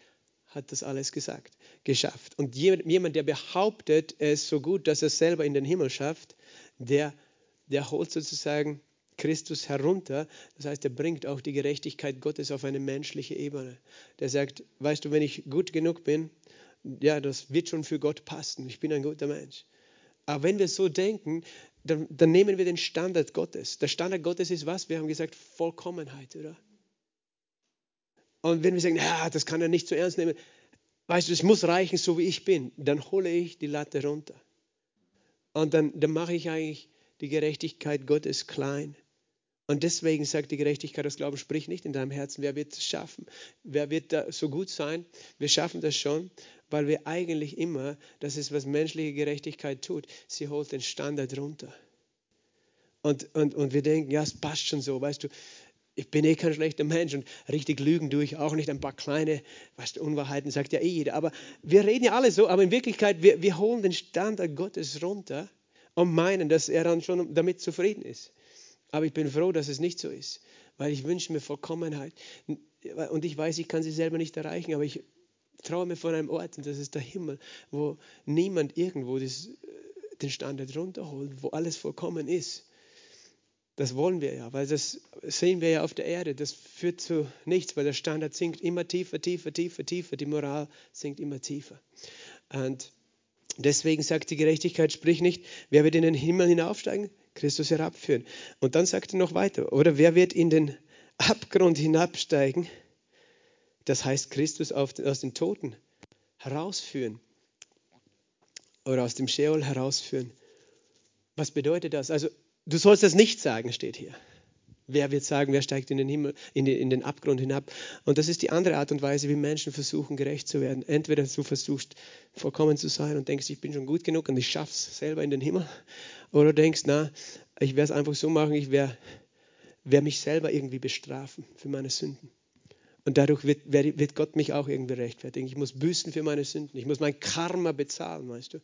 hat das alles gesagt, geschafft. Und jemand, der behauptet, ist so gut, dass er es selber in den Himmel schafft, der, der holt sozusagen Christus herunter. Das heißt, er bringt auch die Gerechtigkeit Gottes auf eine menschliche Ebene. Der sagt, weißt du, wenn ich gut genug bin, ja, das wird schon für Gott passen. Ich bin ein guter Mensch. Aber wenn wir so denken, dann, dann nehmen wir den Standard Gottes. Der Standard Gottes ist was? Wir haben gesagt, Vollkommenheit, oder? Und wenn wir sagen, ja, das kann er nicht so ernst nehmen, weißt du, es muss reichen, so wie ich bin, dann hole ich die Latte runter. Und dann, dann mache ich eigentlich die Gerechtigkeit Gottes klein. Und deswegen sagt die Gerechtigkeit des Glaubens, sprich nicht in deinem Herzen, wer wird es schaffen? Wer wird da so gut sein? Wir schaffen das schon, weil wir eigentlich immer, das ist, was menschliche Gerechtigkeit tut, sie holt den Standard runter. Und, und, und wir denken, ja, es passt schon so, weißt du, ich bin eh kein schlechter Mensch und richtig lügen tue ich auch nicht. Ein paar kleine weißt Unwahrheiten sagt ja eh jeder. Aber wir reden ja alle so, aber in Wirklichkeit, wir, wir holen den Standard Gottes runter und meinen, dass er dann schon damit zufrieden ist. Aber ich bin froh, dass es nicht so ist, weil ich wünsche mir Vollkommenheit. Und ich weiß, ich kann sie selber nicht erreichen, aber ich träume von einem Ort, und das ist der Himmel, wo niemand irgendwo das, den Standard runterholt, wo alles vollkommen ist. Das wollen wir ja, weil das sehen wir ja auf der Erde. Das führt zu nichts, weil der Standard sinkt immer tiefer, tiefer, tiefer, tiefer. Die Moral sinkt immer tiefer. Und deswegen sagt die Gerechtigkeit, sprich nicht, wer wird in den Himmel hinaufsteigen? Christus herabführen. Und dann sagt er noch weiter, oder wer wird in den Abgrund hinabsteigen? Das heißt, Christus auf, aus den Toten herausführen oder aus dem Sheol herausführen. Was bedeutet das? Also, du sollst das nicht sagen, steht hier. Wer wird sagen, wer steigt in den Himmel, in den, in den Abgrund hinab? Und das ist die andere Art und Weise, wie Menschen versuchen, gerecht zu werden. Entweder du versuchst, vollkommen zu sein und denkst, ich bin schon gut genug und ich schaff's selber in den Himmel. Oder du denkst, na, ich werde es einfach so machen, ich werde werd mich selber irgendwie bestrafen für meine Sünden. Und dadurch wird, wird, Gott mich auch irgendwie rechtfertigen. Ich muss büßen für meine Sünden. Ich muss mein Karma bezahlen, weißt du.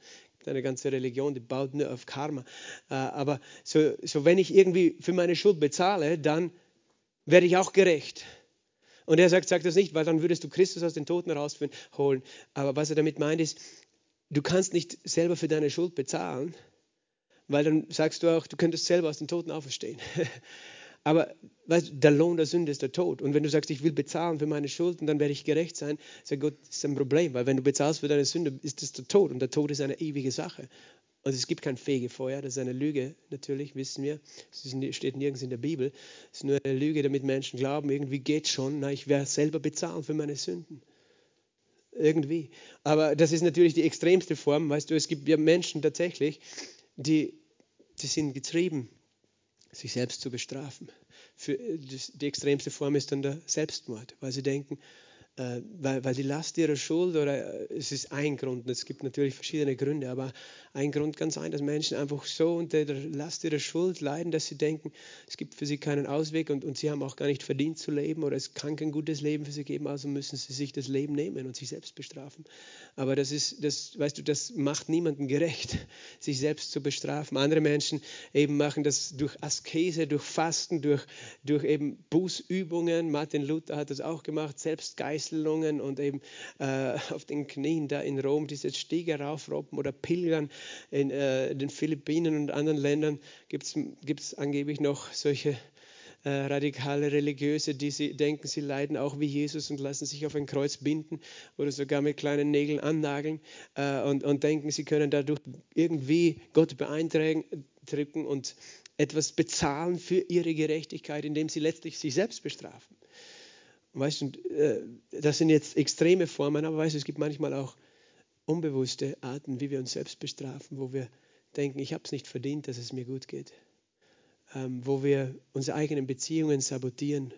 Eine ganze Religion, die baut nur auf Karma. Äh, aber so, so wenn ich irgendwie für meine Schuld bezahle, dann werde ich auch gerecht. Und er sagt, sagt das nicht, weil dann würdest du Christus aus den Toten herausholen. Aber was er damit meint ist, du kannst nicht selber für deine Schuld bezahlen, weil dann sagst du auch, du könntest selber aus den Toten auferstehen. [LAUGHS] Aber weißt, der Lohn der Sünde ist der Tod. Und wenn du sagst, ich will bezahlen für meine Schulden, dann werde ich gerecht sein, sagt Gott, das ist ein Problem, weil wenn du bezahlst für deine Sünde, ist das der Tod. Und der Tod ist eine ewige Sache. Und es gibt kein Fegefeuer, das ist eine Lüge, natürlich, wissen wir. Es steht nirgends in der Bibel. Es ist nur eine Lüge, damit Menschen glauben, irgendwie geht schon, na, ich werde selber bezahlen für meine Sünden. Irgendwie. Aber das ist natürlich die extremste Form. Weißt du, es gibt ja Menschen tatsächlich, die, die sind getrieben sich selbst zu bestrafen. Für, die extremste Form ist dann der Selbstmord, weil sie denken, weil, weil die Last ihrer Schuld, oder äh, es ist ein Grund, es gibt natürlich verschiedene Gründe, aber ein Grund kann sein, dass Menschen einfach so unter der Last ihrer Schuld leiden, dass sie denken, es gibt für sie keinen Ausweg und, und sie haben auch gar nicht verdient zu leben oder es kann kein gutes Leben für sie geben, also müssen sie sich das Leben nehmen und sich selbst bestrafen. Aber das ist, das, weißt du, das macht niemandem gerecht, [LAUGHS] sich selbst zu bestrafen. Andere Menschen eben machen das durch Askese, durch Fasten, durch, durch eben Bußübungen. Martin Luther hat das auch gemacht, Selbstgeist Fesselungen und eben äh, auf den Knien da in Rom diese Stiege raufrobben oder pilgern. In äh, den Philippinen und anderen Ländern gibt es angeblich noch solche äh, radikale Religiöse, die sie denken, sie leiden auch wie Jesus und lassen sich auf ein Kreuz binden oder sogar mit kleinen Nägeln annageln äh, und, und denken, sie können dadurch irgendwie Gott beeinträchtigen und etwas bezahlen für ihre Gerechtigkeit, indem sie letztlich sich selbst bestrafen. Weißt du, äh, das sind jetzt extreme Formen, aber weißt du, es gibt manchmal auch unbewusste Arten, wie wir uns selbst bestrafen, wo wir denken, ich habe es nicht verdient, dass es mir gut geht. Ähm, wo wir unsere eigenen Beziehungen sabotieren,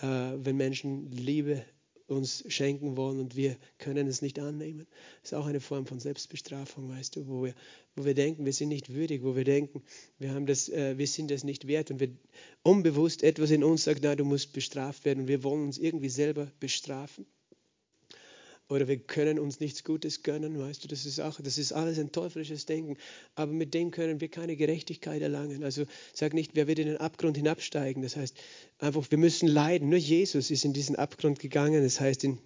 äh, wenn Menschen Liebe uns schenken wollen und wir können es nicht annehmen. Das ist auch eine Form von Selbstbestrafung, weißt du, wo wir, wo wir denken, wir sind nicht würdig, wo wir denken, wir, haben das, äh, wir sind das nicht wert und wir unbewusst etwas in uns sagt, na, du musst bestraft werden und wir wollen uns irgendwie selber bestrafen. Oder wir können uns nichts Gutes gönnen, weißt du, das ist auch, das ist alles ein teuflisches Denken. Aber mit dem können wir keine Gerechtigkeit erlangen. Also sag nicht, wer wird in den Abgrund hinabsteigen. Das heißt einfach, wir müssen leiden. Nur Jesus ist in diesen Abgrund gegangen. Das heißt in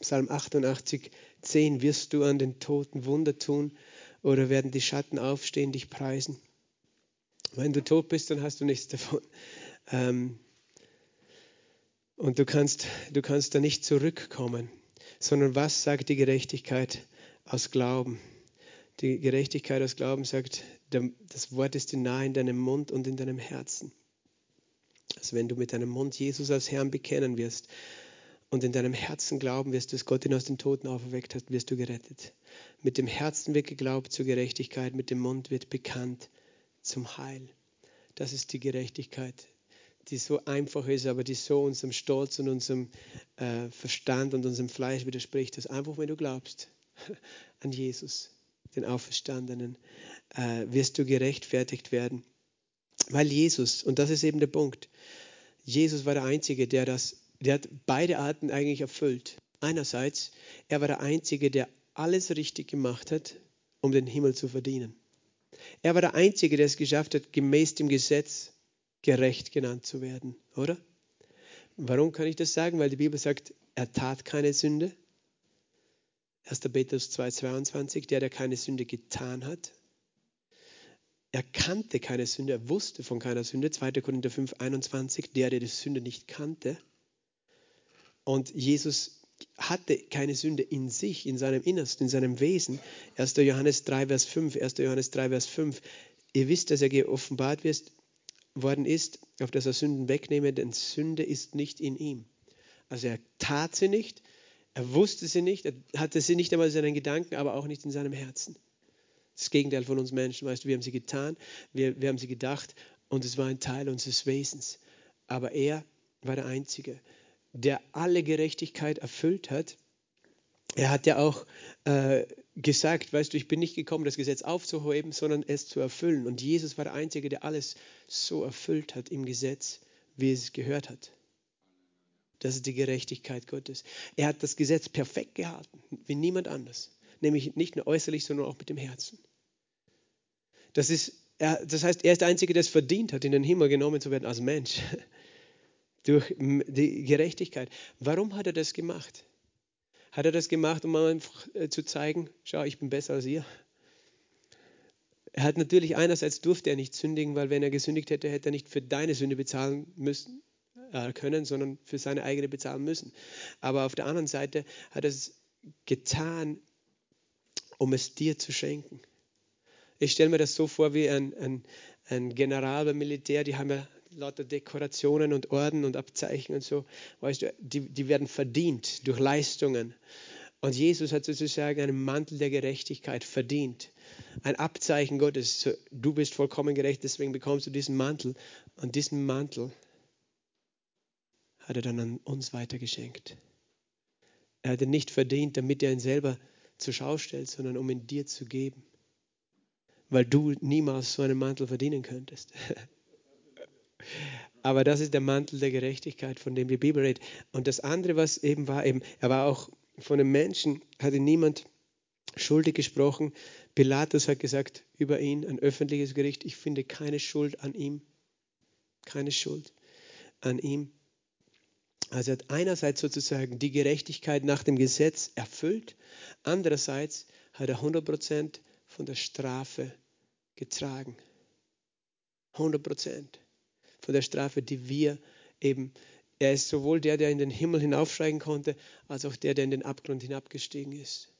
Psalm 88, 10, wirst du an den Toten Wunder tun oder werden die Schatten aufstehen, dich preisen. Wenn du tot bist, dann hast du nichts davon. Ähm, und du kannst, du kannst da nicht zurückkommen sondern was sagt die Gerechtigkeit aus Glauben? Die Gerechtigkeit aus Glauben sagt, das Wort ist nahe in deinem Mund und in deinem Herzen. Also wenn du mit deinem Mund Jesus als Herrn bekennen wirst und in deinem Herzen glauben wirst, dass Gott ihn aus den Toten auferweckt hat, wirst du gerettet. Mit dem Herzen wird geglaubt zur Gerechtigkeit, mit dem Mund wird bekannt zum Heil. Das ist die Gerechtigkeit, die so einfach ist, aber die so unserem Stolz und unserem äh, Verstand und unserem Fleisch widerspricht, dass einfach, wenn du glaubst [LAUGHS] an Jesus, den Auferstandenen, äh, wirst du gerechtfertigt werden. Weil Jesus, und das ist eben der Punkt, Jesus war der Einzige, der das, der hat beide Arten eigentlich erfüllt. Einerseits, er war der Einzige, der alles richtig gemacht hat, um den Himmel zu verdienen. Er war der Einzige, der es geschafft hat, gemäß dem Gesetz gerecht genannt zu werden, oder? Warum kann ich das sagen? Weil die Bibel sagt, er tat keine Sünde. 1. Petrus 2,22, der, der keine Sünde getan hat. Er kannte keine Sünde, er wusste von keiner Sünde. 2. Korinther 5,21, der, der die Sünde nicht kannte. Und Jesus hatte keine Sünde in sich, in seinem Innersten, in seinem Wesen. 1. Johannes 3, Vers 5, 1. Johannes 3, Vers 5. ihr wisst, dass er geoffenbart wird, worden ist, auf dass er Sünden wegnehme, denn Sünde ist nicht in ihm. Also er tat sie nicht, er wusste sie nicht, er hatte sie nicht einmal in seinen Gedanken, aber auch nicht in seinem Herzen. Das Gegenteil von uns Menschen, weißt du, wir haben sie getan, wir, wir haben sie gedacht und es war ein Teil unseres Wesens. Aber er war der Einzige, der alle Gerechtigkeit erfüllt hat. Er hat ja auch äh, gesagt, weißt du, ich bin nicht gekommen, das Gesetz aufzuheben, sondern es zu erfüllen. Und Jesus war der Einzige, der alles so erfüllt hat im Gesetz, wie es gehört hat. Das ist die Gerechtigkeit Gottes. Er hat das Gesetz perfekt gehalten, wie niemand anders. Nämlich nicht nur äußerlich, sondern auch mit dem Herzen. Das, ist, er, das heißt, er ist der Einzige, der es verdient hat, in den Himmel genommen zu werden als Mensch. [LAUGHS] Durch die Gerechtigkeit. Warum hat er das gemacht? Hat er das gemacht, um einfach äh, zu zeigen, schau, ich bin besser als ihr? Er hat natürlich einerseits durfte er nicht sündigen, weil wenn er gesündigt hätte, hätte er nicht für deine Sünde bezahlen müssen äh, können, sondern für seine eigene bezahlen müssen. Aber auf der anderen Seite hat er es getan, um es dir zu schenken. Ich stelle mir das so vor wie ein, ein, ein General beim Militär, die haben ja lauter Dekorationen und Orden und Abzeichen und so. Weißt du, die, die werden verdient durch Leistungen. Und Jesus hat sozusagen einen Mantel der Gerechtigkeit verdient. Ein Abzeichen Gottes. Du bist vollkommen gerecht, deswegen bekommst du diesen Mantel. Und diesen Mantel hat er dann an uns weitergeschenkt. Er hat ihn nicht verdient, damit er ihn selber zur Schau stellt, sondern um ihn dir zu geben. Weil du niemals so einen Mantel verdienen könntest. [LAUGHS] Aber das ist der Mantel der Gerechtigkeit, von dem die Bibel redet. Und das andere, was eben war, eben, er war auch von einem Menschen, hatte niemand schuldig gesprochen. Pilatus hat gesagt über ihn, ein öffentliches Gericht, ich finde keine Schuld an ihm. Keine Schuld an ihm. Also er hat einerseits sozusagen die Gerechtigkeit nach dem Gesetz erfüllt, andererseits hat er 100% von der Strafe getragen. 100% von der Strafe, die wir eben, er ist sowohl der, der in den Himmel hinaufsteigen konnte, als auch der, der in den Abgrund hinabgestiegen ist.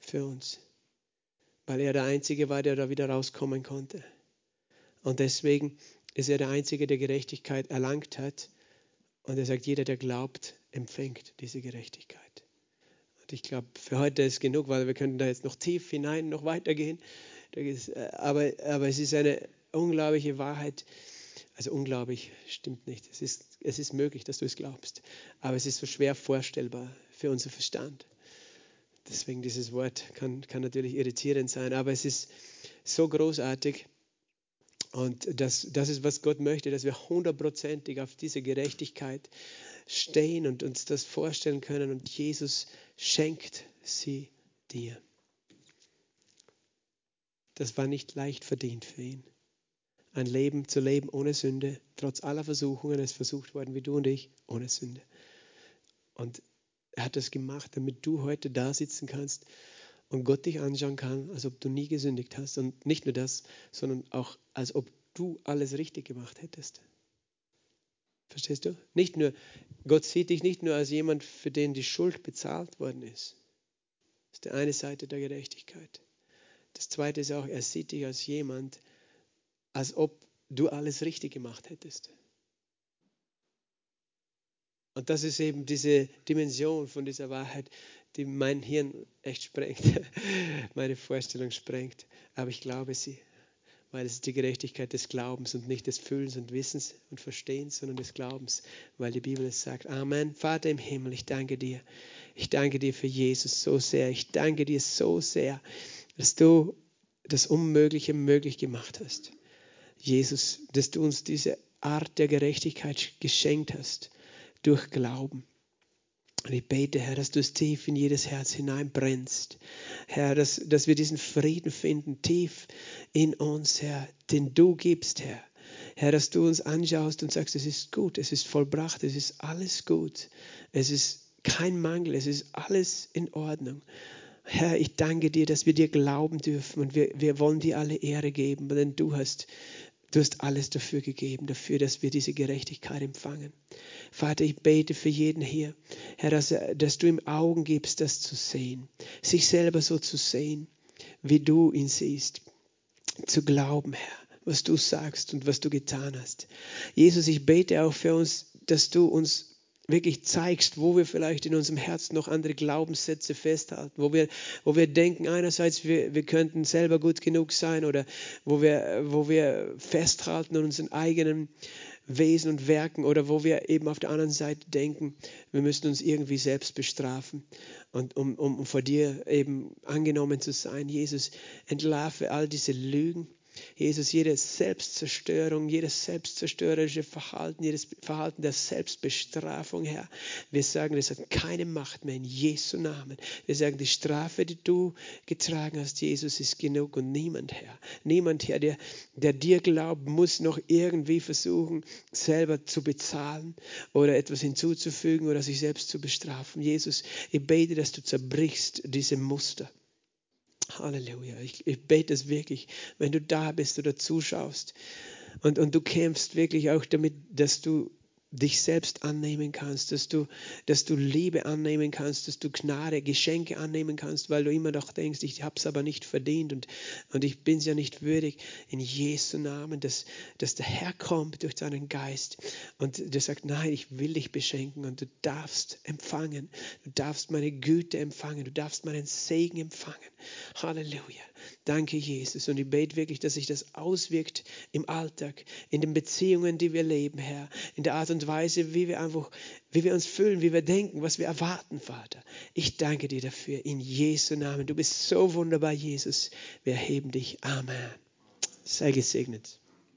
Für uns. Weil er der Einzige war, der da wieder rauskommen konnte. Und deswegen ist er der Einzige, der Gerechtigkeit erlangt hat. Und er sagt, jeder, der glaubt, empfängt diese Gerechtigkeit. Und ich glaube, für heute ist genug, weil wir können da jetzt noch tief hinein, noch weitergehen. Aber, aber es ist eine unglaubliche Wahrheit. Also unglaublich stimmt nicht. Es ist, es ist möglich, dass du es glaubst. Aber es ist so schwer vorstellbar für unser Verstand. Deswegen dieses Wort kann, kann natürlich irritierend sein, aber es ist so großartig. Und das, das ist, was Gott möchte, dass wir hundertprozentig auf diese Gerechtigkeit stehen und uns das vorstellen können. Und Jesus schenkt sie dir. Das war nicht leicht verdient für ihn ein Leben zu leben ohne Sünde, trotz aller Versuchungen. Es versucht worden wie du und ich, ohne Sünde. Und er hat das gemacht, damit du heute da sitzen kannst und Gott dich anschauen kann, als ob du nie gesündigt hast. Und nicht nur das, sondern auch, als ob du alles richtig gemacht hättest. Verstehst du? Nicht nur, Gott sieht dich nicht nur als jemand, für den die Schuld bezahlt worden ist. Das ist die eine Seite der Gerechtigkeit. Das zweite ist auch, er sieht dich als jemand, der als ob du alles richtig gemacht hättest. Und das ist eben diese Dimension von dieser Wahrheit, die mein Hirn echt sprengt, [LAUGHS] meine Vorstellung sprengt. Aber ich glaube sie, weil es ist die Gerechtigkeit des Glaubens und nicht des Fühlens und Wissens und Verstehens, sondern des Glaubens, weil die Bibel es sagt. Amen. Vater im Himmel, ich danke dir. Ich danke dir für Jesus so sehr. Ich danke dir so sehr, dass du das Unmögliche möglich gemacht hast. Jesus, dass du uns diese Art der Gerechtigkeit geschenkt hast durch Glauben. Und ich bete, Herr, dass du es tief in jedes Herz hineinbrennst. Herr, dass, dass wir diesen Frieden finden, tief in uns, Herr, den du gibst, Herr. Herr, dass du uns anschaust und sagst, es ist gut, es ist vollbracht, es ist alles gut. Es ist kein Mangel, es ist alles in Ordnung. Herr, ich danke dir, dass wir dir glauben dürfen und wir, wir wollen dir alle Ehre geben, denn du hast Du hast alles dafür gegeben, dafür, dass wir diese Gerechtigkeit empfangen. Vater, ich bete für jeden hier, Herr, dass, dass du ihm Augen gibst, das zu sehen, sich selber so zu sehen, wie du ihn siehst. zu glauben, Herr, was du sagst und was du getan hast. Jesus, ich bete auch für uns, dass du uns wirklich zeigst, wo wir vielleicht in unserem Herzen noch andere Glaubenssätze festhalten, wo wir, wo wir denken, einerseits, wir, wir könnten selber gut genug sein oder wo wir, wo wir festhalten an unseren eigenen Wesen und Werken oder wo wir eben auf der anderen Seite denken, wir müssen uns irgendwie selbst bestrafen und um, um, um vor dir eben angenommen zu sein. Jesus, entlarve all diese Lügen Jesus, jede Selbstzerstörung, jedes selbstzerstörerische Verhalten, jedes Verhalten der Selbstbestrafung, Herr, wir sagen, das hat keine Macht mehr in Jesu Namen. Wir sagen, die Strafe, die du getragen hast, Jesus, ist genug und niemand, Herr, niemand, Herr, der, der dir glaubt, muss noch irgendwie versuchen, selber zu bezahlen oder etwas hinzuzufügen oder sich selbst zu bestrafen. Jesus, ich bete, dass du zerbrichst diese Muster. Halleluja. Ich, ich bete es wirklich, wenn du da bist oder zuschaust und, und du kämpfst wirklich auch damit, dass du dich selbst annehmen kannst, dass du, dass du Liebe annehmen kannst, dass du Gnade, Geschenke annehmen kannst, weil du immer noch denkst, ich habe es aber nicht verdient und, und ich bin es ja nicht würdig. In Jesu Namen, dass, dass der Herr kommt durch seinen Geist und der sagt, nein, ich will dich beschenken und du darfst empfangen, du darfst meine Güte empfangen, du darfst meinen Segen empfangen. Halleluja. Danke, Jesus. Und ich bete wirklich, dass sich das auswirkt im Alltag, in den Beziehungen, die wir leben, Herr, in der Art und Weise, wie wir einfach, wie wir uns fühlen, wie wir denken, was wir erwarten, Vater. Ich danke dir dafür in Jesu Namen. Du bist so wunderbar, Jesus. Wir erheben dich. Amen. Sei gesegnet.